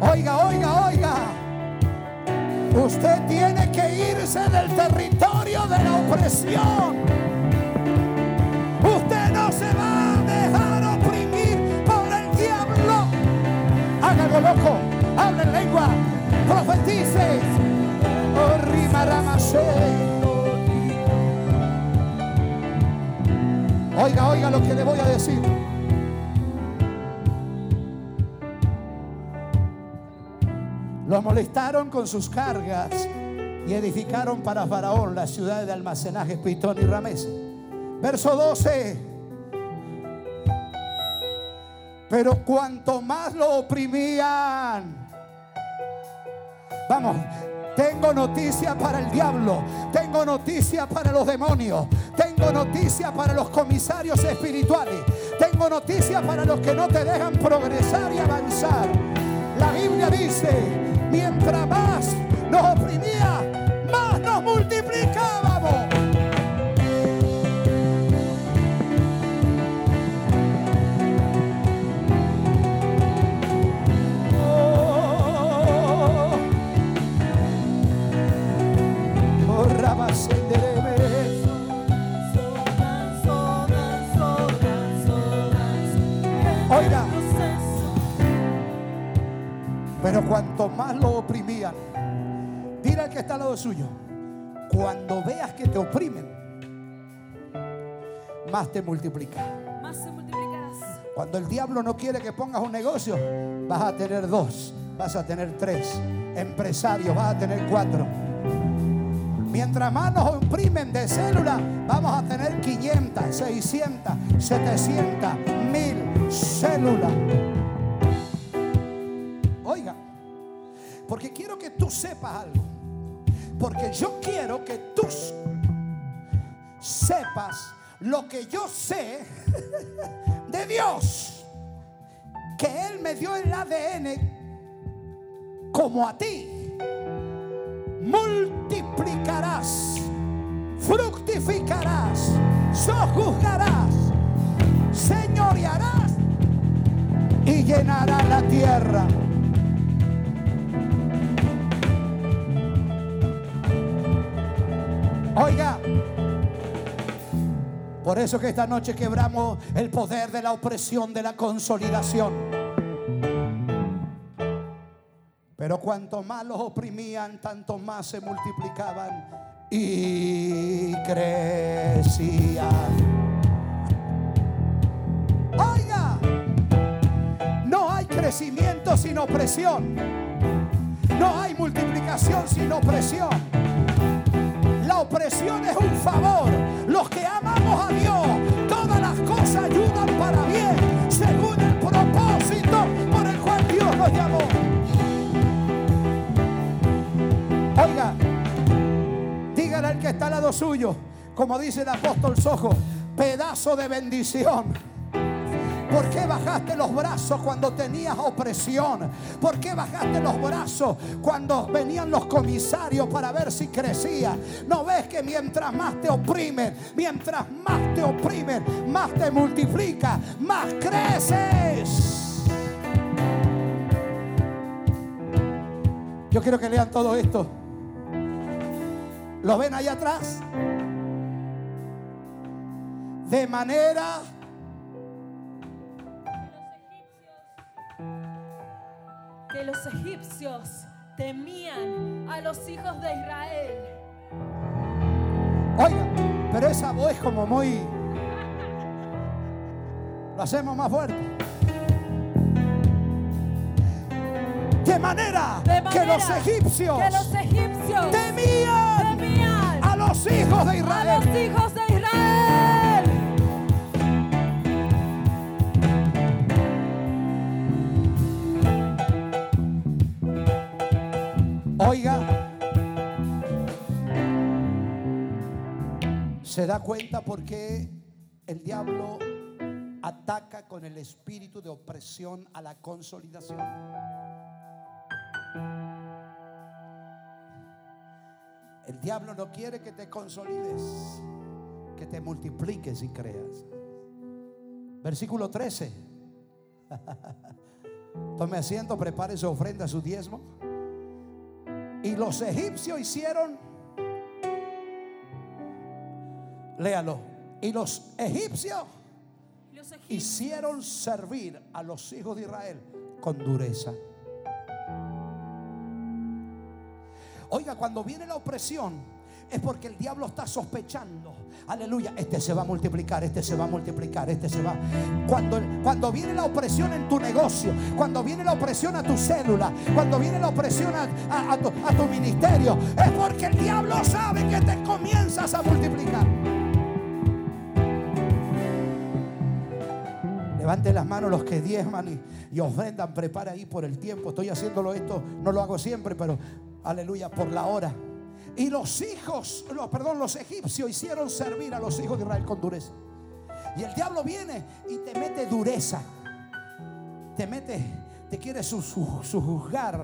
Oiga, oiga, oiga. Usted tiene que irse del territorio de la opresión. Usted no se va a dejar oprimir por el diablo. Hágalo loco, hable en lengua, profetice. Oh, ramasé. Oiga, oiga lo que le voy a decir. Lo molestaron con sus cargas y edificaron para Faraón las ciudades de almacenaje Pitón y Ramés. Verso 12. Pero cuanto más lo oprimían, vamos, tengo noticia para el diablo, tengo noticia para los demonios, tengo noticia para los comisarios espirituales, tengo noticia para los que no te dejan progresar y avanzar. La Biblia dice, mientras más nos oprimía, más nos multiplicábamos. Suyo, cuando veas que te oprimen, más te multiplica. Más se multiplicarás. Cuando el diablo no quiere que pongas un negocio, vas a tener dos, vas a tener tres. Empresarios, vas a tener cuatro. Mientras más nos oprimen de célula, vamos a tener 500, 600, 700, 1000 células. Oiga, porque quiero que tú sepas algo. Porque yo quiero que tú sepas lo que yo sé de Dios. Que Él me dio el ADN como a ti. Multiplicarás, fructificarás, sojuzgarás, señorearás y llenará la tierra. Oiga, por eso que esta noche quebramos el poder de la opresión, de la consolidación. Pero cuanto más los oprimían, tanto más se multiplicaban y crecían. Oiga, no hay crecimiento sin opresión. No hay multiplicación sin opresión. Opresión es un favor. Los que amamos a Dios, todas las cosas ayudan para bien, según el propósito por el cual Dios nos llamó. Oiga, dígale al que está al lado suyo, como dice el apóstol Sojo, pedazo de bendición. ¿Por qué bajaste los brazos cuando tenías opresión? ¿Por qué bajaste los brazos cuando venían los comisarios para ver si crecía? ¿No ves que mientras más te oprimen, mientras más te oprimen, más te multiplica, más creces? Yo quiero que lean todo esto. ¿Lo ven allá atrás? De manera Que los egipcios temían a los hijos de Israel. Oiga, pero esa voz es como muy. Lo hacemos más fuerte. De manera, De que los egipcios que los egipcios temían temían a los hijos de a Israel. los hijos de Israel. Oiga, se da cuenta por qué el diablo ataca con el espíritu de opresión a la consolidación. El diablo no quiere que te consolides, que te multipliques y creas. Versículo 13. Tome asiento, prepare su ofrenda, su diezmo. Y los egipcios hicieron, léalo, y los egipcios Los egipcios hicieron servir a los hijos de Israel con dureza. Oiga, cuando viene la opresión es porque el diablo está sospechando. Aleluya, este se va a multiplicar, este se va a multiplicar, este se va. Cuando, cuando viene la opresión en tu negocio, cuando viene la opresión a tu célula, cuando viene la opresión a, a- tu ministerio, es porque el diablo sabe que te comienzas a multiplicar. Levante las manos los que diezman y, y ofrendan. Prepara ahí por el tiempo. Estoy haciéndolo esto, no lo hago siempre, pero aleluya, por la hora. Y los hijos, no, perdón, los egipcios hicieron servir a los hijos de Israel con dureza. Y el diablo viene y te mete dureza. Te mete, te quiere su- su- sujuzgar,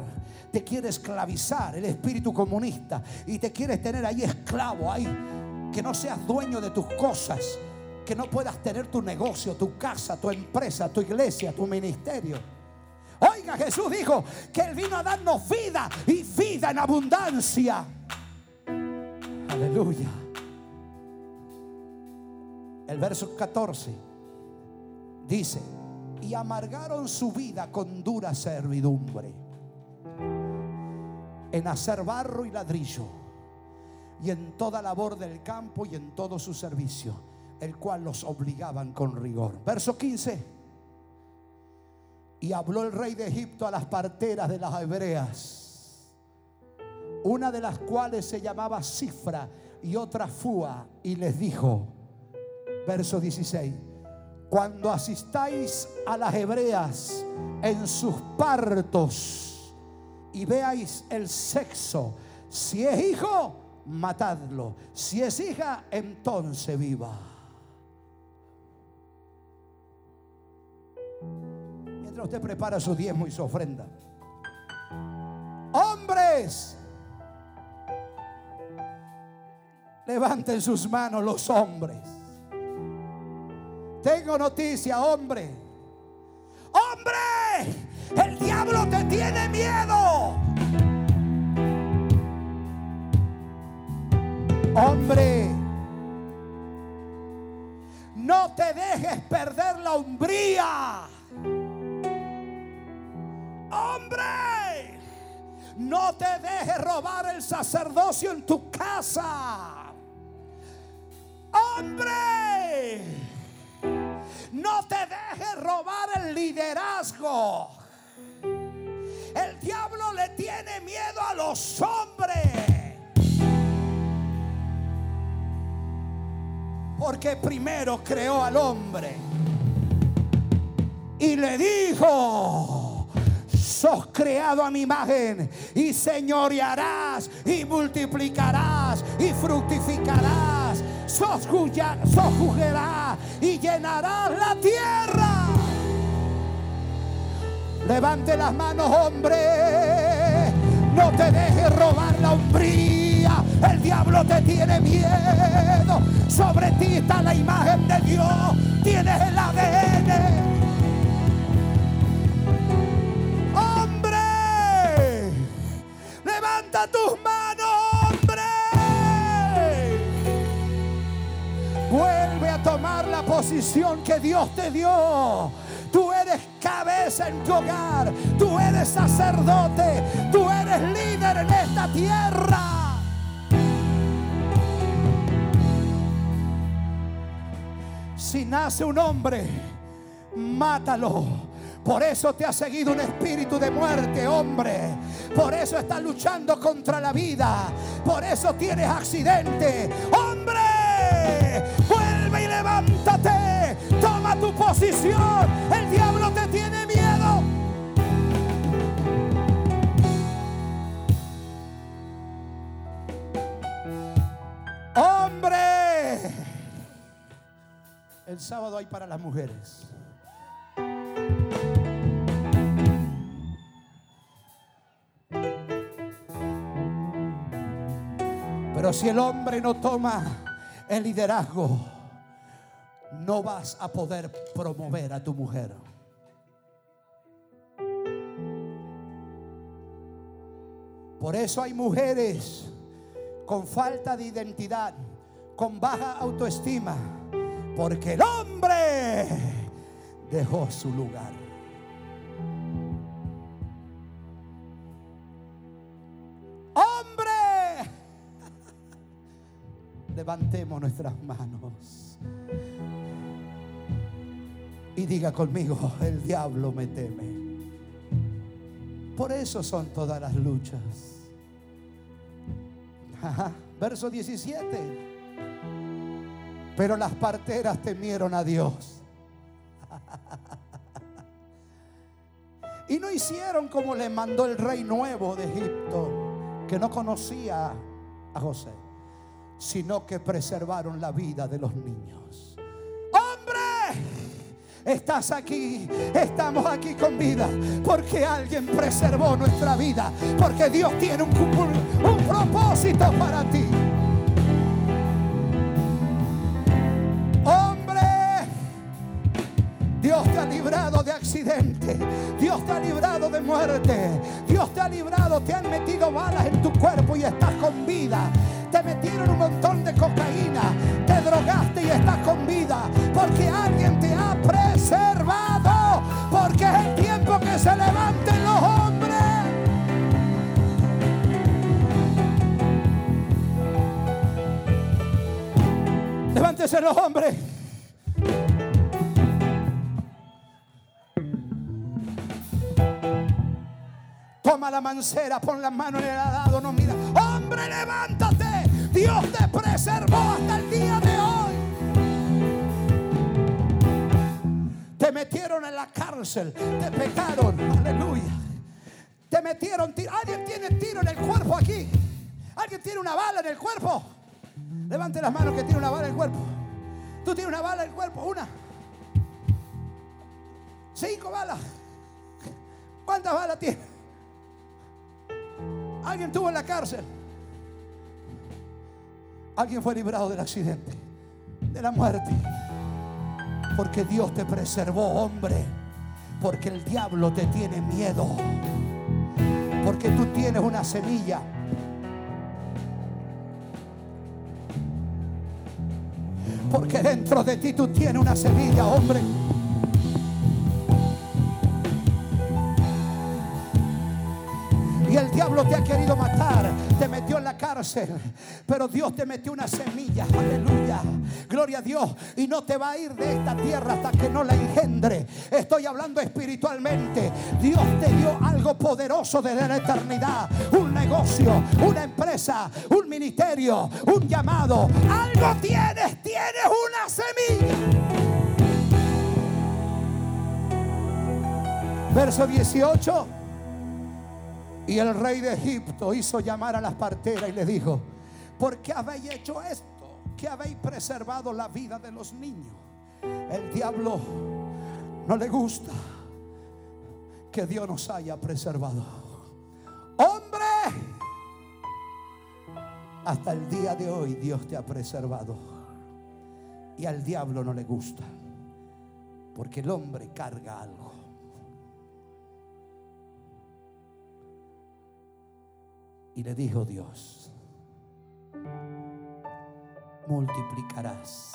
te quiere esclavizar, el espíritu comunista. Y te quiere tener ahí esclavo, ahí. Que no seas dueño de tus cosas. Que no puedas tener tu negocio, tu casa, tu empresa, tu iglesia, tu ministerio. Oiga, Jesús dijo que Él vino a darnos vida y vida en abundancia. Aleluya. El verso 14 dice, y amargaron su vida con dura servidumbre en hacer barro y ladrillo y en toda labor del campo y en todo su servicio, el cual los obligaban con rigor. Verso 15. Y habló el rey de Egipto a las parteras de las hebreas, una de las cuales se llamaba Cifra y otra Fua, y les dijo, verso 16, cuando asistáis a las hebreas en sus partos y veáis el sexo, si es hijo, matadlo, si es hija, entonces viva. Mientras usted prepara su diezmo y su ofrenda. Hombres, levanten sus manos los hombres. Tengo noticia, hombre. Hombre, el diablo te tiene miedo. Hombre, no te dejes perder la hombría. Hombre, no te dejes robar el sacerdocio en tu casa. Hombre, no te dejes robar el liderazgo. El diablo le tiene miedo a los hombres. Porque primero creó al hombre y le dijo, sos creado a mi imagen y señorearás y multiplicarás y fructificarás, sojuzgarás y llenarás la tierra. Levante las manos, hombre. No te dejes robar la hombría. El diablo te tiene miedo. Sobre ti está la imagen de Dios. Tienes el ADN. Hombre, levanta tus manos, tomar la posición que Dios te dio. Tú eres cabeza en tu hogar. Tú eres sacerdote. Tú eres líder en esta tierra. Si nace un hombre, mátalo. Por eso te ha seguido un espíritu de muerte, hombre. Por eso estás luchando contra la vida. Por eso tienes accidente. Hombre, levántate. Toma tu posición. El diablo te tiene miedo. Hombre, El sábado hay para las mujeres. Pero si el hombre no toma el liderazgo, no vas a poder promover a tu mujer. Por eso hay mujeres con falta de identidad, con baja autoestima, porque el hombre dejó su lugar. Hombre, levantemos nuestras manos y diga conmigo, el diablo me teme. Por eso son todas las luchas. Verso 17. Pero las parteras temieron a Dios. Y no hicieron como le mandó el rey nuevo de Egipto, que no conocía a José, sino que preservaron la vida de los niños. ¡Hombre! Estás aquí, estamos aquí con vida, porque alguien preservó nuestra vida, porque Dios tiene un, propósito para ti. Hombre, Dios te ha librado de accidente, Dios te ha librado de muerte, Dios te ha librado, te han metido balas en tu cuerpo y estás con vida. Te metieron un montón de cocaína, te drogaste y estás con vida, porque alguien te ha preservado, porque es el tiempo que se levanten los hombres. Levántese los hombres. Toma la mancera, pon la mano en el arado, no mira. Hombre, levántate. Dios te preservó hasta el día de hoy. Te metieron en la cárcel, te pecaron, aleluya. Te metieron tiro. Alguien tiene tiro en el cuerpo aquí. Alguien tiene una bala en el cuerpo. Levante las manos que tiene una bala en el cuerpo. Tú tienes una bala en el cuerpo, una. Cinco balas. ¿Cuántas balas tienes? Alguien estuvo en la cárcel. Alguien fue librado del accidente, de la muerte. Porque Dios te preservó, hombre. Porque el diablo te tiene miedo. Porque tú tienes una semilla. Porque dentro de ti tú tienes una semilla, hombre. Y el diablo te ha querido la cárcel, pero Dios te metió una semilla, aleluya, gloria a Dios, y no te va a ir de esta tierra hasta que no la engendre. Estoy hablando espiritualmente, Dios te dio algo poderoso desde la eternidad, un negocio, una empresa, un ministerio, un llamado, algo tienes, tienes una semilla. Verso 18. Y el rey de Egipto hizo llamar a las parteras y le dijo, ¿por qué habéis hecho esto? ¿Que habéis preservado la vida de los niños? El diablo no le gusta que Dios nos haya preservado. Hombre, hasta el día de hoy Dios te ha preservado. Y al diablo no le gusta, porque el hombre carga algo. Y le dijo Dios, multiplicarás,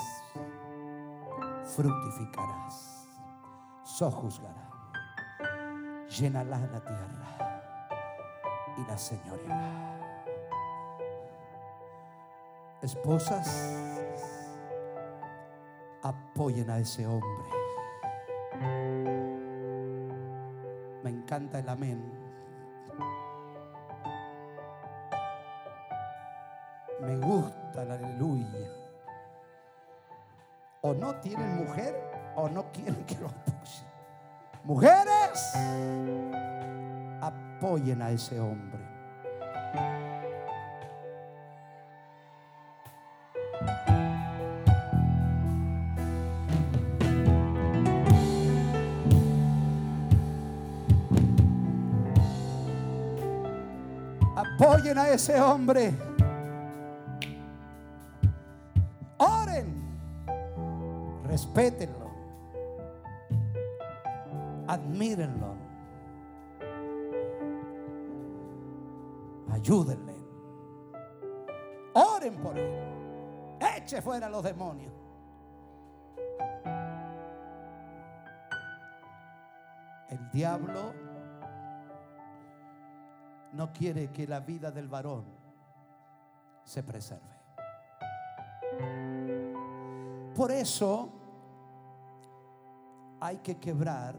fructificarás, sojuzgará, llenarás la tierra y la señoreará. Esposas, apoyen a ese hombre. Me encanta el amén. Me gusta la aleluya. O no tienen mujer o no quieren que lo apoyen. Mujeres, apoyen a ese hombre. Apoyen a ese hombre. Respétenlo. Admírenlo. Ayúdenle. Oren por él. Eche fuera a los demonios. El diablo no quiere que la vida del varón se preserve. Por eso hay que quebrar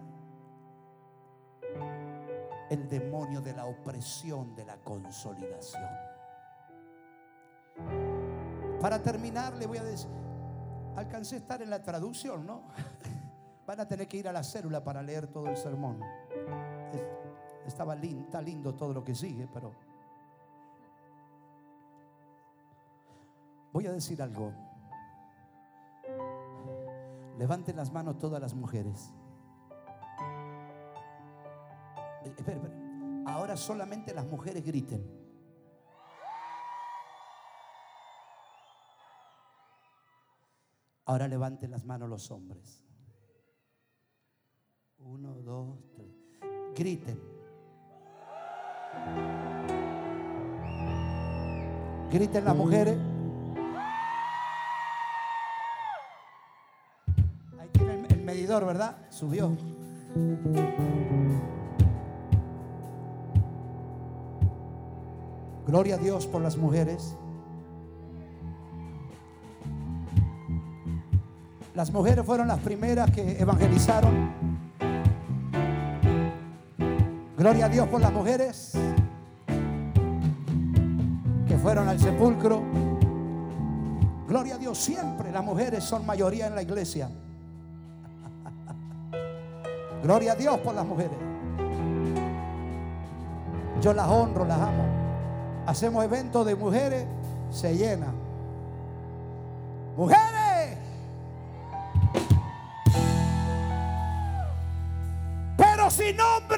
el demonio de la opresión de la consolidación. Para terminar, le voy a decir, alcancé a estar en la traducción, ¿no? Van a tener que ir a la célula para leer todo el sermón. Es- Estaba lindo, está lindo todo lo que sigue, pero voy a decir algo. Levanten las manos todas las mujeres. Eh, espera, espera. Ahora solamente las mujeres griten. Ahora levanten las manos los hombres. Uno, dos, tres. Griten. Griten las mujeres. ¿Verdad? Subió. Gloria a Dios por las mujeres. Las mujeres fueron las primeras que evangelizaron. Gloria a Dios por las mujeres que fueron al sepulcro. Gloria a Dios, siempre las mujeres son mayoría en la iglesia. Gloria a Dios por las mujeres. Yo las honro, las amo. Hacemos eventos de mujeres, se llena. Mujeres. Pero sin hombre no